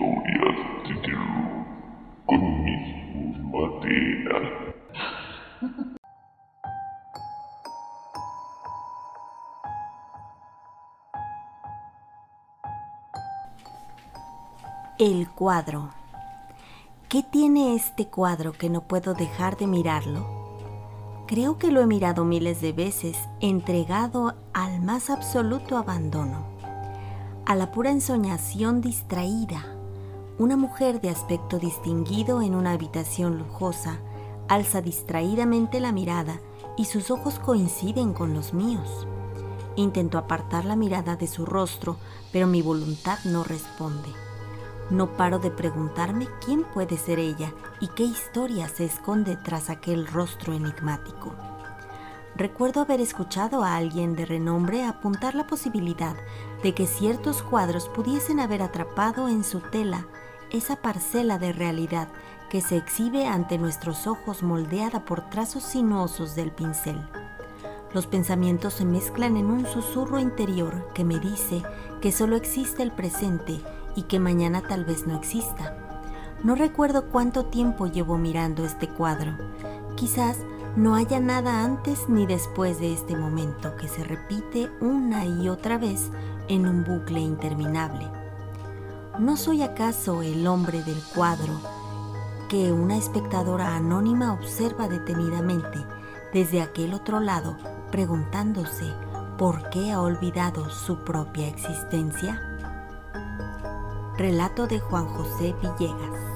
historias de terror con mis madera. El cuadro. ¿Qué tiene este cuadro que no puedo dejar de mirarlo? Creo que lo he mirado miles de veces, entregado al más absoluto abandono, a la pura ensoñación distraída. Una mujer de aspecto distinguido en una habitación lujosa alza distraídamente la mirada y sus ojos coinciden con los míos. Intento apartar la mirada de su rostro, pero mi voluntad no responde. No paro de preguntarme quién puede ser ella y qué historia se esconde tras aquel rostro enigmático. Recuerdo haber escuchado a alguien de renombre apuntar la posibilidad de que ciertos cuadros pudiesen haber atrapado en su tela esa parcela de realidad que se exhibe ante nuestros ojos moldeada por trazos sinuosos del pincel. Los pensamientos se mezclan en un susurro interior que me dice que solo existe el presente y que mañana tal vez no exista. No recuerdo cuánto tiempo llevo mirando este cuadro. Quizás no haya nada antes ni después de este momento que se repite una y otra vez en un bucle interminable. ¿No soy acaso el hombre del cuadro que una espectadora anónima observa detenidamente desde aquel otro lado preguntándose por qué ha olvidado su propia existencia? Relato de Juan José Villegas.